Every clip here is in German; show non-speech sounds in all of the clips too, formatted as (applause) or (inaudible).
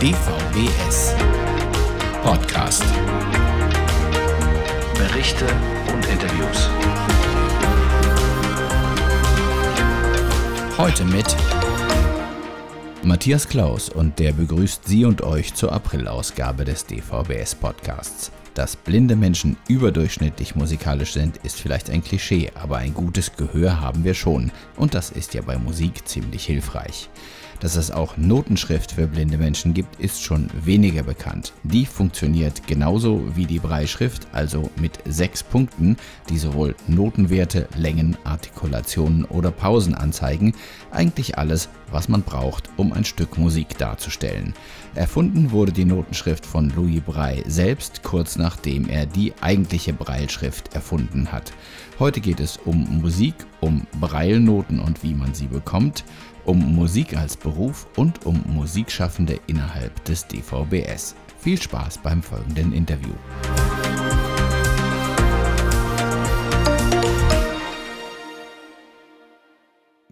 DVBS Podcast. Berichte und Interviews. Heute mit Matthias Klaus und der begrüßt Sie und euch zur Aprilausgabe des DVBS Podcasts. Dass blinde Menschen überdurchschnittlich musikalisch sind, ist vielleicht ein Klischee, aber ein gutes Gehör haben wir schon und das ist ja bei Musik ziemlich hilfreich. Dass es auch Notenschrift für blinde Menschen gibt, ist schon weniger bekannt. Die funktioniert genauso wie die Breitschrift, also mit sechs Punkten, die sowohl Notenwerte, Längen, Artikulationen oder Pausen anzeigen. Eigentlich alles, was man braucht, um ein Stück Musik darzustellen. Erfunden wurde die Notenschrift von Louis Braille selbst, kurz nachdem er die eigentliche Breilschrift erfunden hat. Heute geht es um Musik, um Breilnoten und wie man sie bekommt um Musik als Beruf und um Musikschaffende innerhalb des DVBS. Viel Spaß beim folgenden Interview.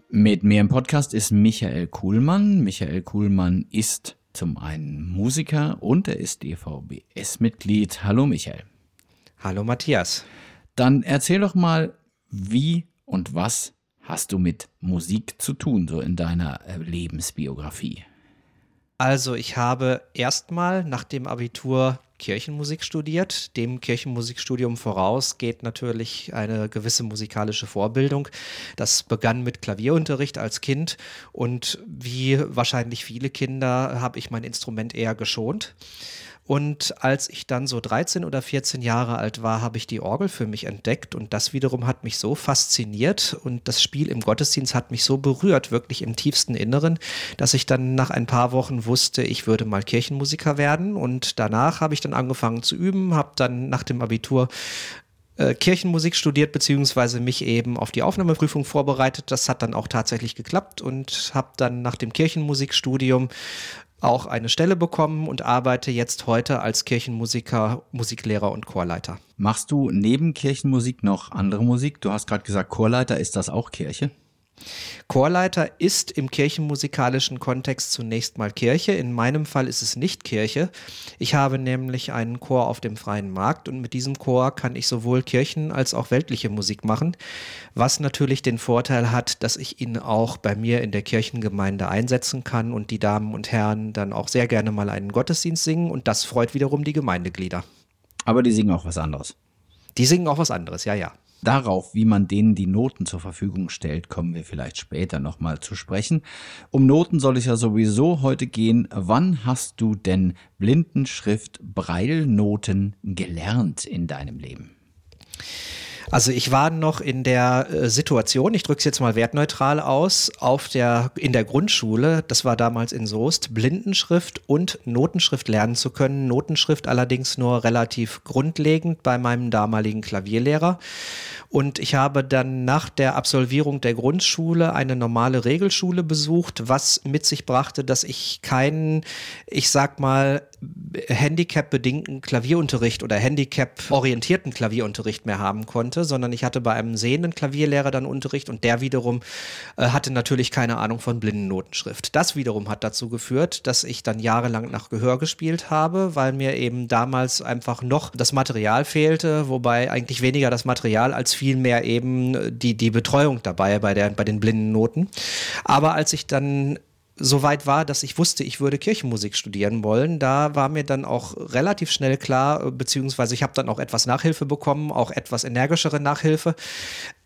Mit mir im Podcast ist Michael Kuhlmann. Michael Kuhlmann ist zum einen Musiker und er ist DVBS-Mitglied. Hallo Michael. Hallo Matthias. Dann erzähl doch mal, wie und was hast du mit Musik zu tun, so in deiner äh, Lebensbiografie? Also ich habe erstmal nach dem Abitur Kirchenmusik studiert. Dem Kirchenmusikstudium voraus geht natürlich eine gewisse musikalische Vorbildung. Das begann mit Klavierunterricht als Kind und wie wahrscheinlich viele Kinder habe ich mein Instrument eher geschont. Und als ich dann so 13 oder 14 Jahre alt war, habe ich die Orgel für mich entdeckt und das wiederum hat mich so fasziniert und das Spiel im Gottesdienst hat mich so berührt, wirklich im tiefsten Inneren, dass ich dann nach ein paar Wochen wusste, ich würde mal Kirchenmusiker werden und danach habe ich dann angefangen zu üben, habe dann nach dem Abitur äh, Kirchenmusik studiert, beziehungsweise mich eben auf die Aufnahmeprüfung vorbereitet. Das hat dann auch tatsächlich geklappt und habe dann nach dem Kirchenmusikstudium auch eine Stelle bekommen und arbeite jetzt heute als Kirchenmusiker, Musiklehrer und Chorleiter. Machst du neben Kirchenmusik noch andere Musik? Du hast gerade gesagt, Chorleiter, ist das auch Kirche? Chorleiter ist im kirchenmusikalischen Kontext zunächst mal Kirche. In meinem Fall ist es nicht Kirche. Ich habe nämlich einen Chor auf dem freien Markt und mit diesem Chor kann ich sowohl Kirchen als auch weltliche Musik machen, was natürlich den Vorteil hat, dass ich ihn auch bei mir in der Kirchengemeinde einsetzen kann und die Damen und Herren dann auch sehr gerne mal einen Gottesdienst singen und das freut wiederum die Gemeindeglieder. Aber die singen auch was anderes. Die singen auch was anderes, ja, ja. Darauf, wie man denen die Noten zur Verfügung stellt, kommen wir vielleicht später nochmal zu sprechen. Um Noten soll es ja sowieso heute gehen. Wann hast du denn Blindenschrift Breilnoten gelernt in deinem Leben? Also ich war noch in der äh, Situation, ich drücke es jetzt mal wertneutral aus, auf der, in der Grundschule, das war damals in Soest, Blindenschrift und Notenschrift lernen zu können. Notenschrift allerdings nur relativ grundlegend bei meinem damaligen Klavierlehrer. Und ich habe dann nach der Absolvierung der Grundschule eine normale Regelschule besucht, was mit sich brachte, dass ich keinen, ich sag mal, Handicap-bedingten Klavierunterricht oder Handicap-orientierten Klavierunterricht mehr haben konnte, sondern ich hatte bei einem sehenden Klavierlehrer dann Unterricht und der wiederum äh, hatte natürlich keine Ahnung von Blindennotenschrift. Das wiederum hat dazu geführt, dass ich dann jahrelang nach Gehör gespielt habe, weil mir eben damals einfach noch das Material fehlte, wobei eigentlich weniger das Material als vielmehr eben die, die Betreuung dabei bei, der, bei den blinden Noten. Aber als ich dann so weit war, dass ich wusste, ich würde Kirchenmusik studieren wollen. Da war mir dann auch relativ schnell klar, beziehungsweise ich habe dann auch etwas Nachhilfe bekommen, auch etwas energischere Nachhilfe,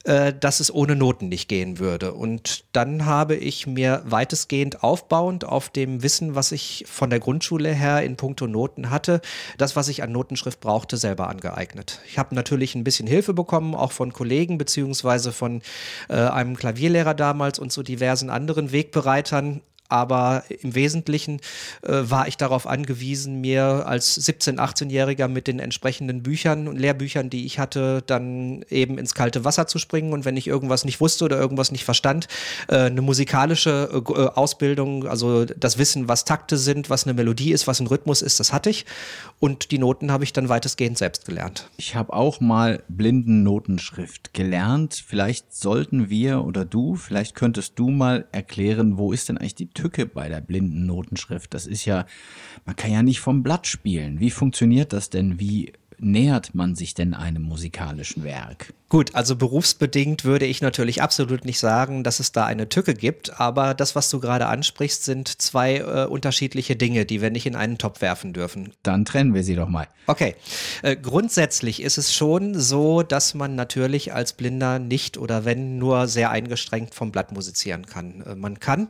äh, dass es ohne Noten nicht gehen würde. Und dann habe ich mir weitestgehend aufbauend auf dem Wissen, was ich von der Grundschule her in puncto Noten hatte, das, was ich an Notenschrift brauchte, selber angeeignet. Ich habe natürlich ein bisschen Hilfe bekommen, auch von Kollegen beziehungsweise von äh, einem Klavierlehrer damals und so diversen anderen Wegbereitern aber im Wesentlichen äh, war ich darauf angewiesen, mir als 17-, 18-Jähriger mit den entsprechenden Büchern und Lehrbüchern, die ich hatte, dann eben ins kalte Wasser zu springen und wenn ich irgendwas nicht wusste oder irgendwas nicht verstand, äh, eine musikalische äh, äh Ausbildung, also das Wissen, was Takte sind, was eine Melodie ist, was ein Rhythmus ist, das hatte ich und die Noten habe ich dann weitestgehend selbst gelernt. Ich habe auch mal Blindennotenschrift gelernt. Vielleicht sollten wir oder du, vielleicht könntest du mal erklären, wo ist denn eigentlich die Tücke bei der blinden Notenschrift. Das ist ja, man kann ja nicht vom Blatt spielen. Wie funktioniert das denn? Wie nähert man sich denn einem musikalischen Werk? Gut, also berufsbedingt würde ich natürlich absolut nicht sagen, dass es da eine Tücke gibt, aber das, was du gerade ansprichst, sind zwei äh, unterschiedliche Dinge, die wir nicht in einen Topf werfen dürfen. Dann trennen wir sie doch mal. Okay, äh, grundsätzlich ist es schon so, dass man natürlich als Blinder nicht oder wenn nur sehr eingeschränkt vom Blatt musizieren kann. Äh, man kann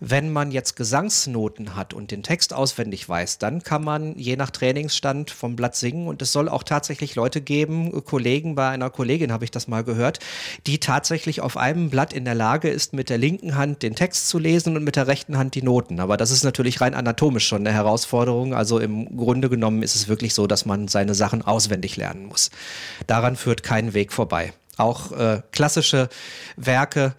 wenn man jetzt Gesangsnoten hat und den Text auswendig weiß, dann kann man je nach Trainingsstand vom Blatt singen und es soll auch tatsächlich Leute geben, Kollegen bei einer Kollegin habe ich das mal gehört, die tatsächlich auf einem Blatt in der Lage ist, mit der linken Hand den Text zu lesen und mit der rechten Hand die Noten. Aber das ist natürlich rein anatomisch schon eine Herausforderung. Also im Grunde genommen ist es wirklich so, dass man seine Sachen auswendig lernen muss. Daran führt kein Weg vorbei. Auch äh, klassische Werke,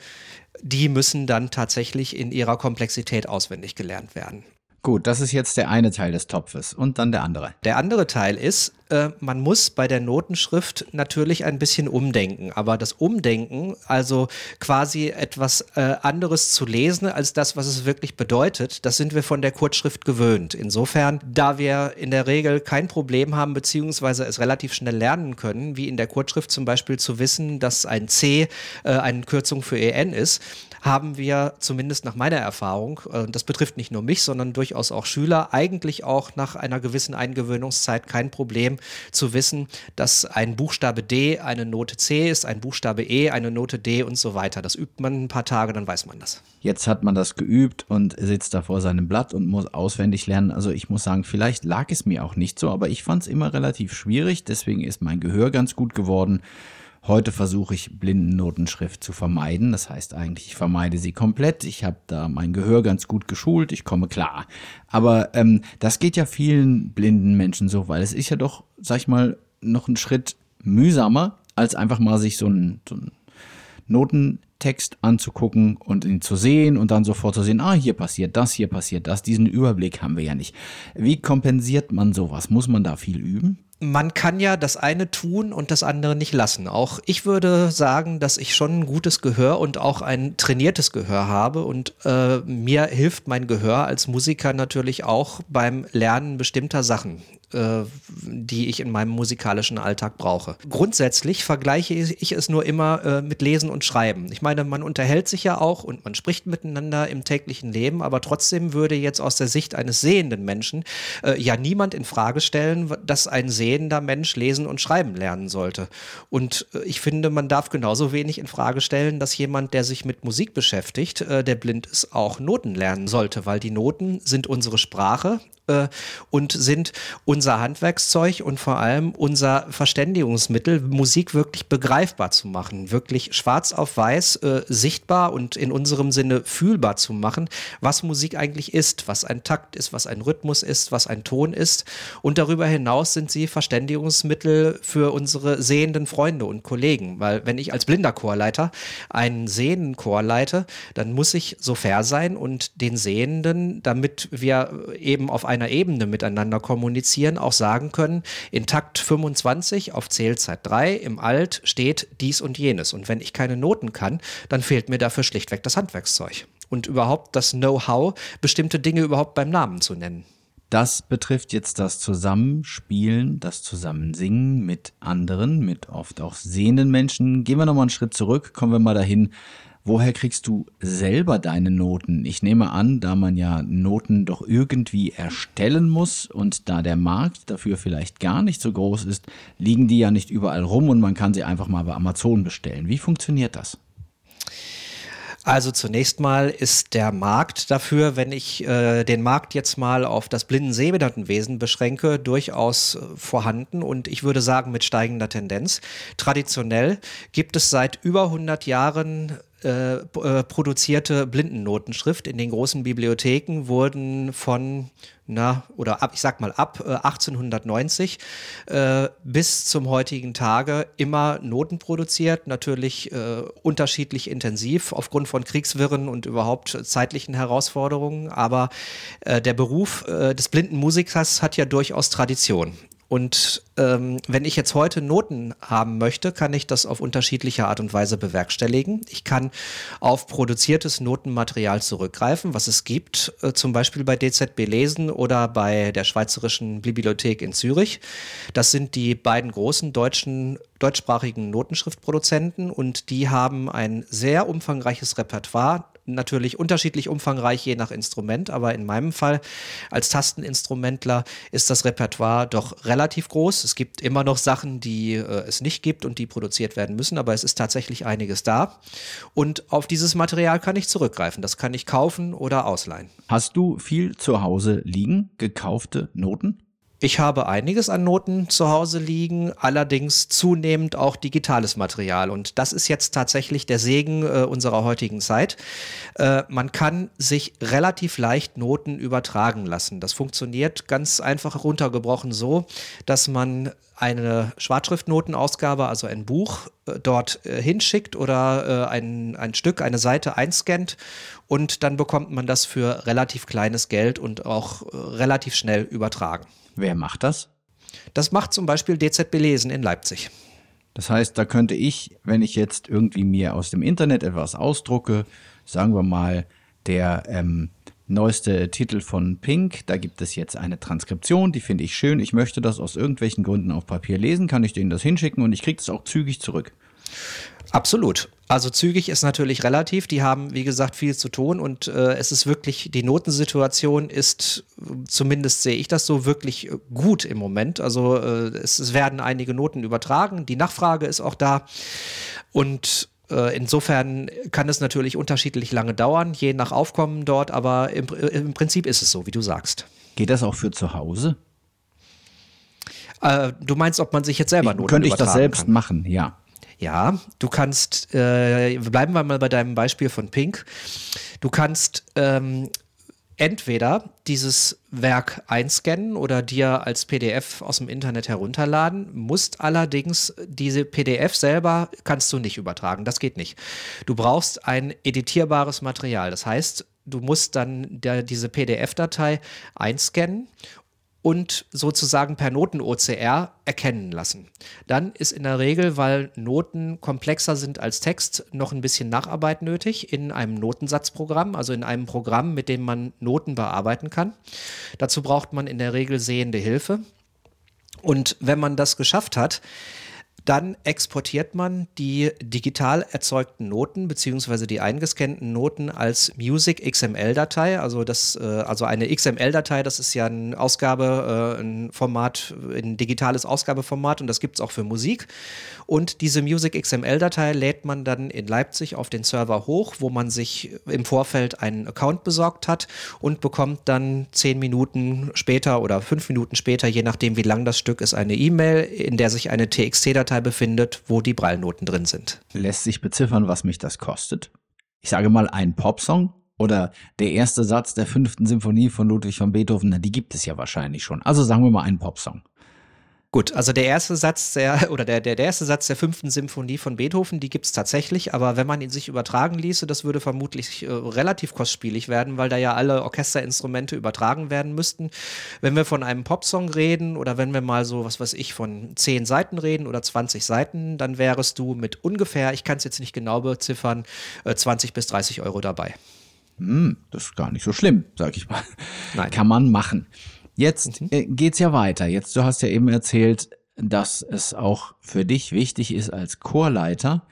die müssen dann tatsächlich in ihrer Komplexität auswendig gelernt werden. Gut, das ist jetzt der eine Teil des Topfes und dann der andere. Der andere Teil ist, äh, man muss bei der Notenschrift natürlich ein bisschen umdenken. Aber das Umdenken, also quasi etwas äh, anderes zu lesen als das, was es wirklich bedeutet, das sind wir von der Kurzschrift gewöhnt. Insofern, da wir in der Regel kein Problem haben, beziehungsweise es relativ schnell lernen können, wie in der Kurzschrift zum Beispiel zu wissen, dass ein C äh, eine Kürzung für EN ist, haben wir zumindest nach meiner Erfahrung, äh, das betrifft nicht nur mich, sondern durchaus auch Schüler, eigentlich auch nach einer gewissen Eingewöhnungszeit kein Problem zu wissen, dass ein Buchstabe D eine Note C ist, ein Buchstabe E eine Note D und so weiter. Das übt man ein paar Tage, dann weiß man das. Jetzt hat man das geübt und sitzt da vor seinem Blatt und muss auswendig lernen. Also ich muss sagen, vielleicht lag es mir auch nicht so, aber ich fand es immer relativ schwierig. Deswegen ist mein Gehör ganz gut geworden. Heute versuche ich Blindennotenschrift zu vermeiden. Das heißt eigentlich, ich vermeide sie komplett. Ich habe da mein Gehör ganz gut geschult. Ich komme klar. Aber ähm, das geht ja vielen blinden Menschen so, weil es ist ja doch, sag ich mal, noch ein Schritt mühsamer, als einfach mal sich so einen, so einen Notentext anzugucken und ihn zu sehen und dann sofort zu sehen, ah, hier passiert das, hier passiert das. Diesen Überblick haben wir ja nicht. Wie kompensiert man sowas? Muss man da viel üben? Man kann ja das eine tun und das andere nicht lassen. Auch ich würde sagen, dass ich schon ein gutes Gehör und auch ein trainiertes Gehör habe und äh, mir hilft mein Gehör als Musiker natürlich auch beim Lernen bestimmter Sachen äh, die ich in meinem musikalischen Alltag brauche. Grundsätzlich vergleiche ich es nur immer äh, mit Lesen und Schreiben. Ich meine, man unterhält sich ja auch und man spricht miteinander im täglichen Leben, aber trotzdem würde jetzt aus der Sicht eines sehenden Menschen äh, ja niemand in Frage stellen, dass ein sehender Mensch lesen und schreiben lernen sollte. Und äh, ich finde, man darf genauso wenig in Frage stellen, dass jemand, der sich mit Musik beschäftigt, äh, der blind ist, auch Noten lernen sollte, weil die Noten sind unsere Sprache äh, und sind unser Handwerkszeug und vor allem unser Verständigungsmittel, Musik wirklich begreifbar zu machen, wirklich schwarz auf weiß äh, sichtbar und in unserem Sinne fühlbar zu machen, was Musik eigentlich ist, was ein Takt ist, was ein Rhythmus ist, was ein Ton ist. Und darüber hinaus sind sie Verständigungsmittel für unsere sehenden Freunde und Kollegen, weil wenn ich als blinder Chorleiter einen sehenden Chor leite, dann muss ich so fair sein und den Sehenden, damit wir eben auf einer Ebene miteinander kommunizieren, auch sagen können, in Takt 25 auf Zählzeit 3 im Alt steht dies und jenes. Und wenn ich keine Noten kann, dann fehlt mir dafür schlichtweg das Handwerkszeug. Und überhaupt das Know-how, bestimmte Dinge überhaupt beim Namen zu nennen. Das betrifft jetzt das Zusammenspielen, das Zusammensingen mit anderen, mit oft auch sehenden Menschen. Gehen wir nochmal einen Schritt zurück, kommen wir mal dahin, Woher kriegst du selber deine Noten? Ich nehme an, da man ja Noten doch irgendwie erstellen muss und da der Markt dafür vielleicht gar nicht so groß ist, liegen die ja nicht überall rum und man kann sie einfach mal bei Amazon bestellen. Wie funktioniert das? Also zunächst mal ist der Markt dafür, wenn ich äh, den Markt jetzt mal auf das Blinden-Sehbehindertenwesen beschränke, durchaus äh, vorhanden und ich würde sagen mit steigender Tendenz. Traditionell gibt es seit über 100 Jahren äh, äh, produzierte Blindennotenschrift. In den großen Bibliotheken wurden von, na, oder ab, ich sag mal ab äh, 1890 äh, bis zum heutigen Tage immer Noten produziert, natürlich äh, unterschiedlich intensiv aufgrund von Kriegswirren und überhaupt zeitlichen Herausforderungen, aber der Beruf des blinden Musikers hat ja durchaus Tradition. Und ähm, wenn ich jetzt heute Noten haben möchte, kann ich das auf unterschiedliche Art und Weise bewerkstelligen. Ich kann auf produziertes Notenmaterial zurückgreifen, was es gibt, äh, zum Beispiel bei DZB Lesen oder bei der Schweizerischen Bibliothek in Zürich. Das sind die beiden großen deutschen deutschsprachigen Notenschriftproduzenten und die haben ein sehr umfangreiches Repertoire natürlich unterschiedlich umfangreich je nach Instrument, aber in meinem Fall als Tasteninstrumentler ist das Repertoire doch relativ groß. Es gibt immer noch Sachen, die äh, es nicht gibt und die produziert werden müssen, aber es ist tatsächlich einiges da. Und auf dieses Material kann ich zurückgreifen. Das kann ich kaufen oder ausleihen. Hast du viel zu Hause liegen, gekaufte Noten? Ich habe einiges an Noten zu Hause liegen, allerdings zunehmend auch digitales Material. Und das ist jetzt tatsächlich der Segen äh, unserer heutigen Zeit. Äh, man kann sich relativ leicht Noten übertragen lassen. Das funktioniert ganz einfach runtergebrochen so, dass man eine Schwarzschriftnotenausgabe, also ein Buch, äh, dort äh, hinschickt oder äh, ein, ein Stück, eine Seite einscannt und dann bekommt man das für relativ kleines Geld und auch äh, relativ schnell übertragen. Wer macht das? Das macht zum Beispiel DZB Lesen in Leipzig. Das heißt, da könnte ich, wenn ich jetzt irgendwie mir aus dem Internet etwas ausdrucke, sagen wir mal, der ähm, neueste Titel von Pink, da gibt es jetzt eine Transkription, die finde ich schön. Ich möchte das aus irgendwelchen Gründen auf Papier lesen, kann ich denen das hinschicken und ich kriege es auch zügig zurück. Absolut. Also zügig ist natürlich relativ. Die haben, wie gesagt, viel zu tun und äh, es ist wirklich, die Notensituation ist, zumindest sehe ich das so, wirklich gut im Moment. Also äh, es, es, werden einige Noten übertragen. Die Nachfrage ist auch da und äh, Insofern kann es natürlich unterschiedlich lange dauern, je nach Aufkommen dort, aber im, im Prinzip ist es so, wie du sagst. Geht das auch für zu Hause? Äh, du meinst, ob man sich jetzt selber Noten Könnte ich das selbst kann? machen, ja. Ja, du kannst, äh, bleiben wir mal bei deinem Beispiel von Pink. Du kannst ähm, entweder dieses Werk einscannen oder dir als PDF aus dem Internet herunterladen, musst allerdings diese PDF selber kannst du nicht übertragen. Das geht nicht. Du brauchst ein editierbares Material. Das heißt, du musst dann der, diese PDF-Datei einscannen und sozusagen per Noten-OCR erkennen lassen. Dann ist in der Regel, weil Noten komplexer sind als Text, noch ein bisschen Nacharbeit nötig in einem Notensatzprogramm, also in einem Programm, mit dem man Noten bearbeiten kann. Dazu braucht man in der Regel sehende Hilfe. Und wenn man das geschafft hat, dann exportiert man die digital erzeugten Noten beziehungsweise die eingescannten Noten als Music XML-Datei. Also das, äh, also eine XML-Datei, das ist ja ein Ausgabe, äh, ein Format, ein digitales Ausgabeformat und das gibt es auch für Musik. Und diese Music XML-Datei lädt man dann in Leipzig auf den Server hoch, wo man sich im Vorfeld einen Account besorgt hat und bekommt dann zehn Minuten später oder fünf Minuten später, je nachdem wie lang das Stück ist, eine E-Mail, in der sich eine TXT-Datei Datei befindet, wo die Prallnoten drin sind. Lässt sich beziffern, was mich das kostet? Ich sage mal ein Popsong oder der erste Satz der fünften Symphonie von Ludwig van Beethoven, na, die gibt es ja wahrscheinlich schon. Also sagen wir mal einen Popsong. Gut, also der erste Satz der, (laughs) oder der, der, der erste Satz der fünften Symphonie von Beethoven, die gibt es tatsächlich, aber wenn man ihn sich übertragen ließe, das würde vermutlich äh, relativ kostspielig werden, weil da ja alle Orchesterinstrumente übertragen werden müssten. Wenn wir von einem Popsong reden oder wenn wir mal so, was weiß ich, von zehn Seiten reden oder 20 Seiten, dann wärest du mit ungefähr, ich kann es jetzt nicht genau beziffern, äh, 20 bis 30 Euro dabei. Hm, das ist gar nicht so schlimm, sag ich mal. Nein. Kann man machen. Jetzt mhm. äh, geht's ja weiter. Jetzt, du hast ja eben erzählt, dass es auch für dich wichtig ist als Chorleiter,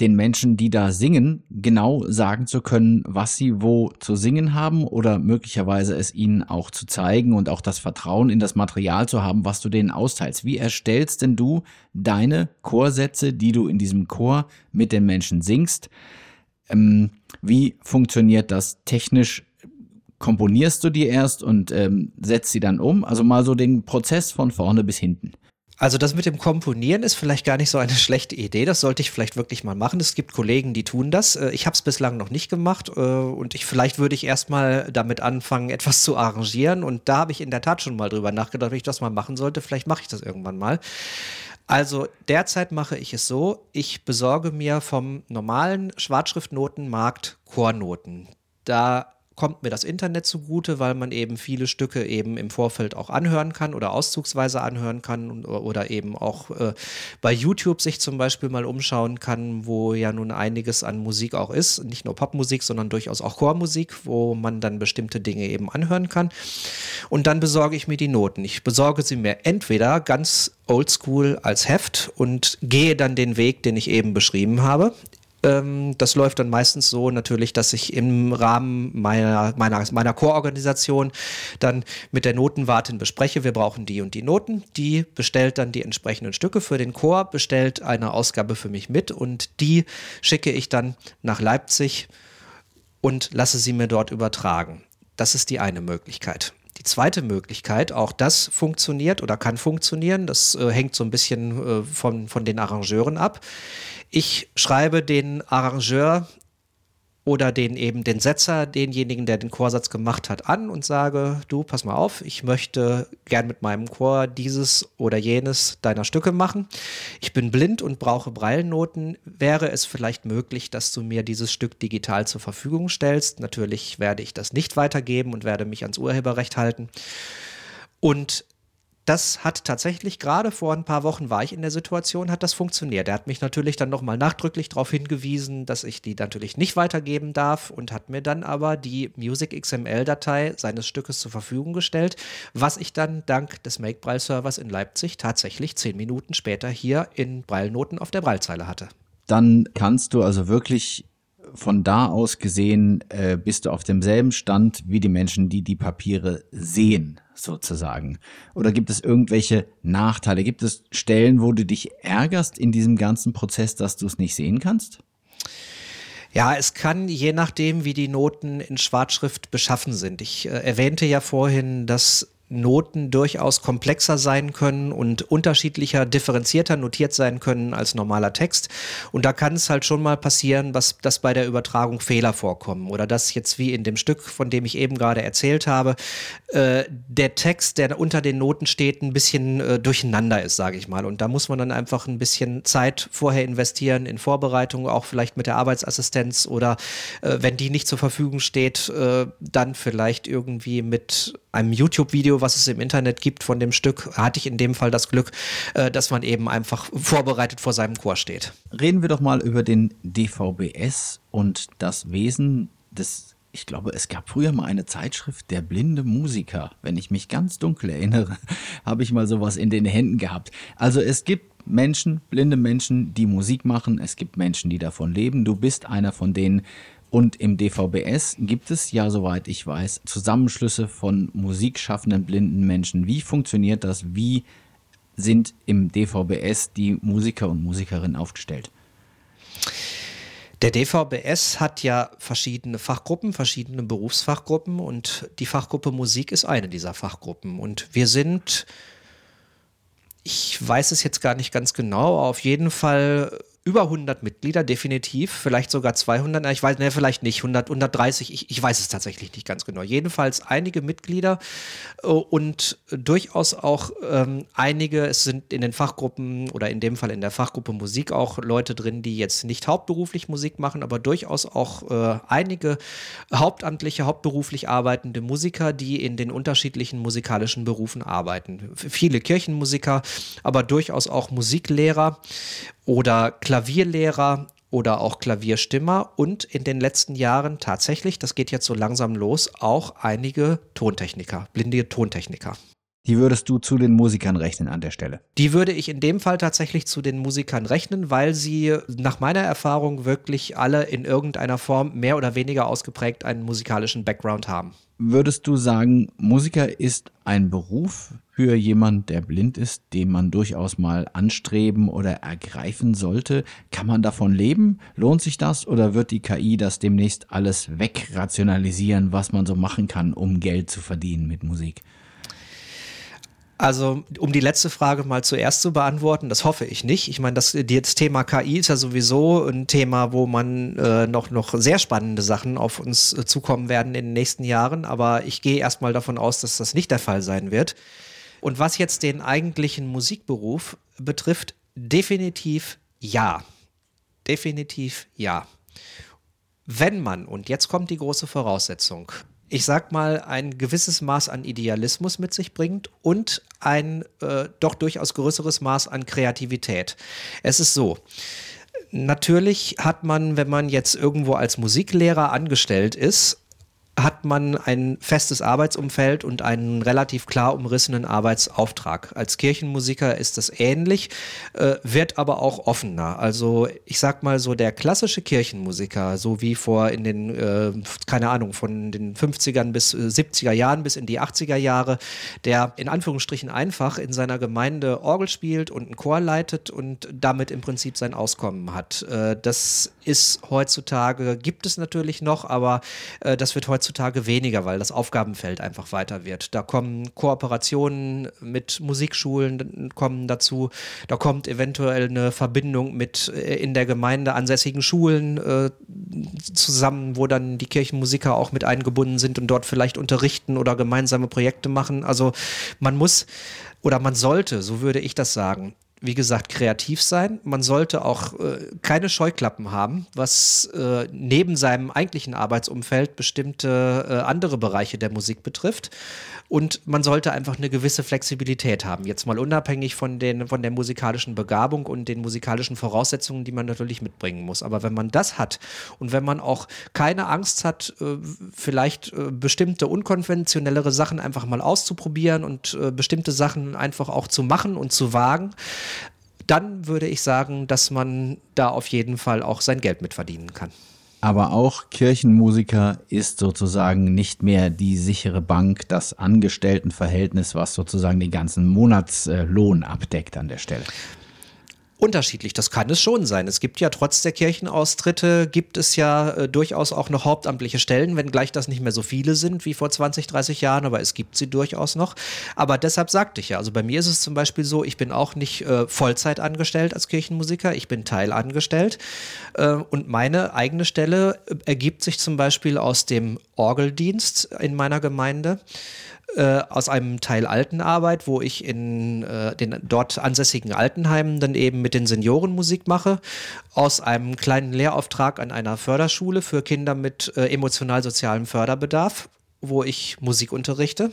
den Menschen, die da singen, genau sagen zu können, was sie wo zu singen haben oder möglicherweise es ihnen auch zu zeigen und auch das Vertrauen in das Material zu haben, was du denen austeilst. Wie erstellst denn du deine Chorsätze, die du in diesem Chor mit den Menschen singst? Ähm, wie funktioniert das technisch komponierst du die erst und ähm, setzt sie dann um? Also mal so den Prozess von vorne bis hinten. Also das mit dem Komponieren ist vielleicht gar nicht so eine (laughs) schlechte Idee. Das sollte ich vielleicht wirklich mal machen. Es gibt Kollegen, die tun das. Äh, ich habe es bislang noch nicht gemacht äh, und ich vielleicht würde ich erstmal damit anfangen, (laughs) etwas zu arrangieren. Und da habe ich in der Tat schon mal drüber nachgedacht, ob ich das mal machen sollte. Vielleicht mache ich das irgendwann mal. Also derzeit mache ich es so: Ich besorge mir vom normalen Schwarzschriftnotenmarkt Chornoten. Da kommt mir das Internet zugute, weil man eben viele Stücke eben im Vorfeld auch anhören kann oder auszugsweise anhören kann oder eben auch äh, bei YouTube sich zum Beispiel mal umschauen kann, wo ja nun einiges an Musik auch ist. Nicht nur Popmusik, sondern durchaus auch Chormusik, wo man dann bestimmte Dinge eben anhören kann. Und dann besorge ich mir die Noten. Ich besorge sie mir entweder ganz oldschool als Heft und gehe dann den Weg, den ich eben beschrieben habe. Ähm, das läuft dann meistens so natürlich, dass ich im Rahmen meiner, meiner, meiner Chororganisation dann mit der Notenwartin bespreche, wir brauchen die und die Noten. Die bestellt dann die entsprechenden Stücke für den Chor, bestellt eine Ausgabe für mich mit und die schicke ich dann nach Leipzig und lasse sie mir dort übertragen. Das ist die eine Möglichkeit. Die zweite Möglichkeit, auch das funktioniert oder kann funktionieren, das äh, hängt so ein bisschen äh, von, von den Arrangeuren ab. Ich schreibe den Arrangeur oder den eben den Setzer, denjenigen, der den Chorsatz gemacht hat, an und sage, du, pass mal auf, ich möchte gern mit meinem Chor dieses oder jenes deiner Stücke machen. Ich bin blind und brauche Breilnoten. Wäre es vielleicht möglich, dass du mir dieses Stück digital zur Verfügung stellst? Natürlich werde ich das nicht weitergeben und werde mich ans Urheberrecht halten. Und das hat tatsächlich gerade vor ein paar Wochen war ich in der Situation, hat das funktioniert. Er hat mich natürlich dann nochmal nachdrücklich darauf hingewiesen, dass ich die natürlich nicht weitergeben darf und hat mir dann aber die Music XML-Datei seines Stückes zur Verfügung gestellt, was ich dann dank des Make-Braille-Servers in Leipzig tatsächlich zehn Minuten später hier in Braille-Noten auf der Braillezeile hatte. Dann kannst du also wirklich von da aus gesehen äh, bist du auf demselben Stand wie die Menschen, die die Papiere sehen, sozusagen. Oder gibt es irgendwelche Nachteile? Gibt es Stellen, wo du dich ärgerst in diesem ganzen Prozess, dass du es nicht sehen kannst? Ja, es kann je nachdem, wie die Noten in Schwarzschrift beschaffen sind. Ich äh, erwähnte ja vorhin, dass Noten durchaus komplexer sein können und unterschiedlicher, differenzierter notiert sein können als normaler Text. Und da kann es halt schon mal passieren, was, dass bei der Übertragung Fehler vorkommen oder dass jetzt wie in dem Stück, von dem ich eben gerade erzählt habe, äh, der Text, der unter den Noten steht, ein bisschen äh, durcheinander ist, sage ich mal. Und da muss man dann einfach ein bisschen Zeit vorher investieren in Vorbereitung, auch vielleicht mit der Arbeitsassistenz oder äh, wenn die nicht zur Verfügung steht, äh, dann vielleicht irgendwie mit einem YouTube-Video, was es im Internet gibt von dem Stück, hatte ich in dem Fall das Glück, äh, dass man eben einfach vorbereitet vor seinem Chor steht. Reden wir doch mal über den DVBS und das Wesen des ich glaube, es gab früher mal eine Zeitschrift, der blinde Musiker. Wenn ich mich ganz dunkel erinnere, (laughs) habe ich mal sowas in den Händen gehabt. Also es gibt Menschen, blinde Menschen, die Musik machen. Es gibt Menschen, die davon leben. Du bist einer von denen. Und im DVBS gibt es ja, soweit ich weiß, Zusammenschlüsse von musikschaffenden blinden Menschen. Wie funktioniert das? Wie sind im DVBS die Musiker und Musikerinnen aufgestellt? Der DVBS hat ja verschiedene Fachgruppen, verschiedene Berufsfachgruppen und die Fachgruppe Musik ist eine dieser Fachgruppen. Und wir sind, ich weiß es jetzt gar nicht ganz genau, auf jeden Fall über 100 Mitglieder, definitiv, vielleicht sogar 200, ich weiß, ne, vielleicht nicht, 100, 130, ich, ich weiß es tatsächlich nicht ganz genau. Jedenfalls einige Mitglieder äh, und durchaus auch ähm, einige, es sind in den Fachgruppen oder in dem Fall in der Fachgruppe Musik auch Leute drin, die jetzt nicht hauptberuflich Musik machen, aber durchaus auch äh, einige hauptamtliche, hauptberuflich arbeitende Musiker, die in den unterschiedlichen musikalischen Berufen arbeiten. Viele Kirchenmusiker, aber durchaus auch Musiklehrer oder Klavierlehrer oder auch Klavierstimmer und in den letzten Jahren tatsächlich, das geht jetzt so langsam los, auch einige Tontechniker, blinde Tontechniker. Die würdest du zu den Musikern rechnen an der Stelle? Die würde ich in dem Fall tatsächlich zu den Musikern rechnen, weil sie nach meiner Erfahrung wirklich alle in irgendeiner Form mehr oder weniger ausgeprägt einen musikalischen Background haben. Würdest du sagen, Musiker ist ein Beruf für jemand, der blind ist, den man durchaus mal anstreben oder ergreifen sollte? Kann man davon leben? Lohnt sich das oder wird die KI das demnächst alles wegrationalisieren, was man so machen kann, um Geld zu verdienen mit Musik? Also, um die letzte Frage mal zuerst zu beantworten, das hoffe ich nicht. Ich meine, das, das Thema KI ist ja sowieso ein Thema, wo man äh, noch, noch sehr spannende Sachen auf uns äh, zukommen werden in den nächsten Jahren. Aber ich gehe erstmal davon aus, dass das nicht der Fall sein wird. Und was jetzt den eigentlichen Musikberuf betrifft, definitiv ja. Definitiv ja. wenn man, und jetzt kommt die große Voraussetzung, ich sag mal, ein gewisses Maß an Idealismus mit sich bringt und ein äh, doch durchaus größeres Maß an Kreativität. Es ist so. Natürlich hat man, wenn man jetzt irgendwo als Musiklehrer angestellt ist, hat man ein festes Arbeitsumfeld und einen relativ klar umrissenen Arbeitsauftrag. Als Kirchenmusiker ist das ähnlich, äh, wird aber auch offener. Also ich sag mal so, der klassische Kirchenmusiker, so wie vor in den, äh, keine Ahnung, von den 50ern bis äh, 70er Jahren bis in die 80er Jahre, der in Anführungsstrichen einfach in seiner Gemeinde Orgel spielt und einen Chor leitet und damit im Prinzip sein Auskommen hat. Äh, das ist heutzutage, gibt es natürlich noch, aber äh, das wird heutzutage heutzutage weniger, weil das Aufgabenfeld einfach weiter wird. Da kommen Kooperationen mit Musikschulen kommen dazu. Da kommt eventuell eine Verbindung mit äh, in der Gemeinde ansässigen Schulen äh, zusammen, wo dann die Kirchenmusiker auch mit eingebunden sind und dort vielleicht unterrichten oder gemeinsame Projekte machen. Also man muss oder man sollte, so würde ich das sagen, wie gesagt, kreativ sein. Man sollte auch äh, keine Scheuklappen haben, was äh, neben seinem eigentlichen Arbeitsumfeld bestimmte äh, andere Bereiche der Musik betrifft. Und man sollte einfach eine gewisse Flexibilität haben. Jetzt mal unabhängig von, den, von der musikalischen Begabung und den musikalischen Voraussetzungen, die man natürlich mitbringen muss. Aber wenn man das hat und wenn man auch keine Angst hat, äh, vielleicht äh, bestimmte unkonventionellere Sachen einfach mal auszuprobieren und äh, bestimmte Sachen einfach auch zu machen und zu wagen, dann würde ich sagen, dass man da auf jeden Fall auch sein Geld mit verdienen kann. Aber auch Kirchenmusiker ist sozusagen nicht mehr die sichere Bank, das Angestelltenverhältnis, was sozusagen den ganzen Monatslohn abdeckt an der Stelle unterschiedlich. Das kann es schon sein. Es gibt ja trotz der Kirchenaustritte, gibt es ja äh, durchaus auch noch hauptamtliche Stellen, wenngleich das nicht mehr so viele sind wie vor 20, 30 Jahren, aber es gibt sie durchaus noch. Aber deshalb sagte ich ja, also bei mir ist es zum Beispiel so, ich bin auch nicht äh, Vollzeit angestellt als Kirchenmusiker, ich bin teilangestellt äh, und meine eigene Stelle äh, ergibt sich zum Beispiel aus dem Orgeldienst in meiner Gemeinde äh, aus einem Teil Altenarbeit, wo ich in äh, den dort ansässigen Altenheimen dann eben mit den Senioren Musik mache, aus einem kleinen Lehrauftrag an einer Förderschule für Kinder mit äh, emotional-sozialem Förderbedarf wo ich Musik unterrichte.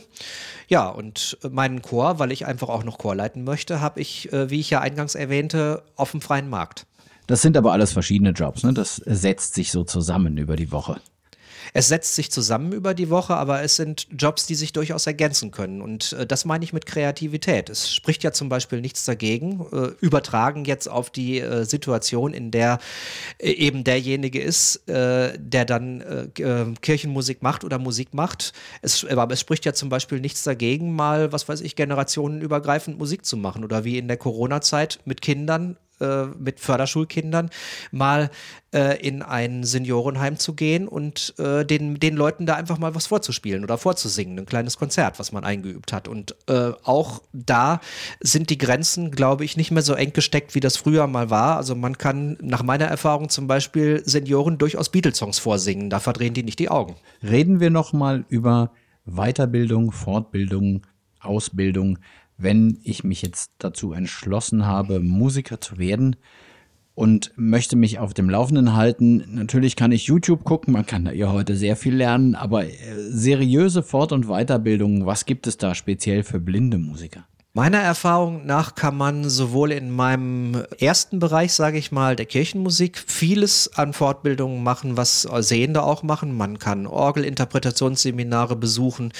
Ja, und meinen Chor, weil ich einfach auch noch Chor leiten möchte, habe ich, äh, wie ich ja eingangs erwähnte, auf dem freien Markt. Das sind aber alles verschiedene Jobs, ne? Das setzt sich so zusammen über die Woche. Es setzt sich zusammen über die Woche, aber es sind Jobs, die sich durchaus ergänzen können. Und äh, das meine ich mit Kreativität. Es spricht ja zum Beispiel nichts dagegen, äh, übertragen jetzt auf die äh, Situation, in der äh, eben derjenige ist, äh, der dann äh, Kirchenmusik macht oder Musik macht. Es, aber es spricht ja zum Beispiel nichts dagegen, mal, was weiß ich, generationenübergreifend Musik zu machen oder wie in der Corona-Zeit mit Kindern äh, mit Förderschulkindern mal äh, in ein Seniorenheim zu gehen und äh, den, den Leuten da einfach mal was vorzuspielen oder vorzusingen, ein kleines Konzert, was man eingeübt hat. Und äh, auch da sind die Grenzen, glaube ich, nicht mehr so eng gesteckt, wie das früher mal war. Also man kann nach meiner Erfahrung zum Beispiel Senioren durchaus Beatles-Songs vorsingen, da verdrehen die nicht die Augen. Reden wir noch mal über Weiterbildung, Fortbildung, Ausbildung wenn ich mich jetzt dazu entschlossen habe, Musiker zu werden und möchte mich auf dem Laufenden halten. Natürlich kann ich YouTube gucken, man kann da ja heute sehr viel lernen, aber äh, seriöse Fort- und Weiterbildung, was gibt es da speziell für blinde Musiker? Meiner Erfahrung nach kann man sowohl in meinem ersten Bereich, sage ich mal, der Kirchenmusik, vieles an Fortbildungen machen, was Sehende auch machen. Man kann Orgelinterpretationsseminare besuchen,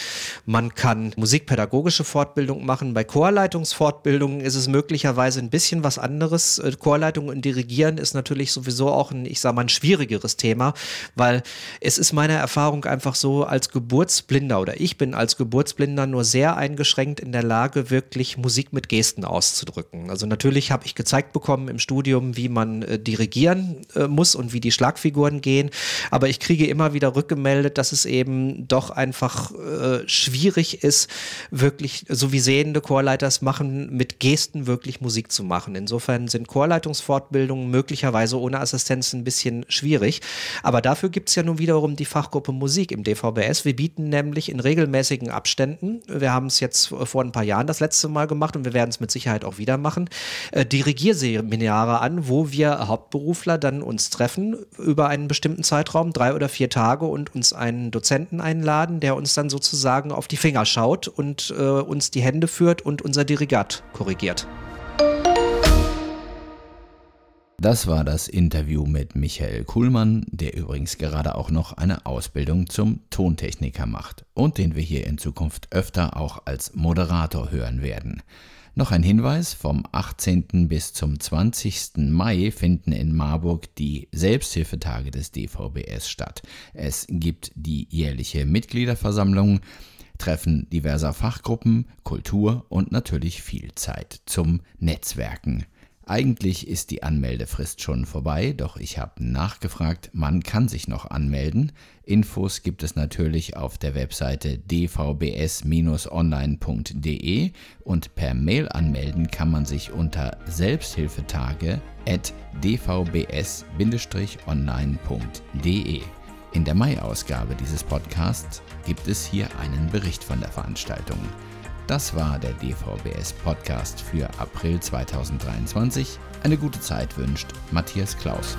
man kann musikpädagogische Fortbildung machen. Bei Chorleitungsfortbildungen ist es möglicherweise ein bisschen was anderes. Äh, Chorleitung und Dirigieren ist natürlich sowieso auch ein, ich sage mal, ein schwierigeres Thema, weil es ist meiner Erfahrung einfach so, als Geburtsblinder oder ich bin als Geburtsblinder nur sehr eingeschränkt in der Lage, wirklich wirklich Musik mit Gesten auszudrücken. Also natürlich habe ich gezeigt bekommen im Studium, wie man äh, dirigieren äh, muss und wie die Schlagfiguren gehen, aber ich kriege immer wieder rückgemeldet, dass es eben doch einfach äh, schwierig ist, wirklich, so wie sehende Chorleiters machen, mit Gesten wirklich Musik zu machen. Insofern sind Chorleitungsfortbildungen möglicherweise ohne Assistenz ein bisschen schwierig, aber dafür gibt es ja nun wiederum die Fachgruppe Musik im DVBS. Wir bieten nämlich in regelmäßigen Abständen, wir haben es jetzt vor ein paar Jahren das letzte Mal gemacht und wir werden es mit Sicherheit auch wieder machen, äh, Dirigierseminare an, wo wir Hauptberufler dann uns treffen über einen bestimmten Zeitraum, drei oder vier Tage und uns einen Dozenten einladen, der uns dann sozusagen auf die Finger schaut und äh, uns die Hände führt und unser Dirigat korrigiert. Das war das Interview mit Michael Kuhlmann, der übrigens gerade auch noch eine Ausbildung zum Tontechniker macht und den wir hier in Zukunft öfter auch als Moderator hören werden. Noch ein Hinweis, vom 18. bis zum 20. Mai finden in Marburg die Selbsthilfetage des DVBS statt. Es gibt die jährliche Mitgliederversammlung, Treffen diverser Fachgruppen, Kultur und natürlich viel Zeit zum Netzwerken. Eigentlich ist die Anmeldefrist schon vorbei, doch ich habe nachgefragt, man kann sich noch anmelden. Infos gibt es natürlich auf der Webseite dvbs-online.de und per Mail anmelden kann man sich unter selbsthilfetage@dvbs-online.de. In der Mai-Ausgabe dieses Podcasts gibt es hier einen Bericht von der Veranstaltung. Das war der DVBS Podcast für April 2023. Eine gute Zeit wünscht Matthias Klaus.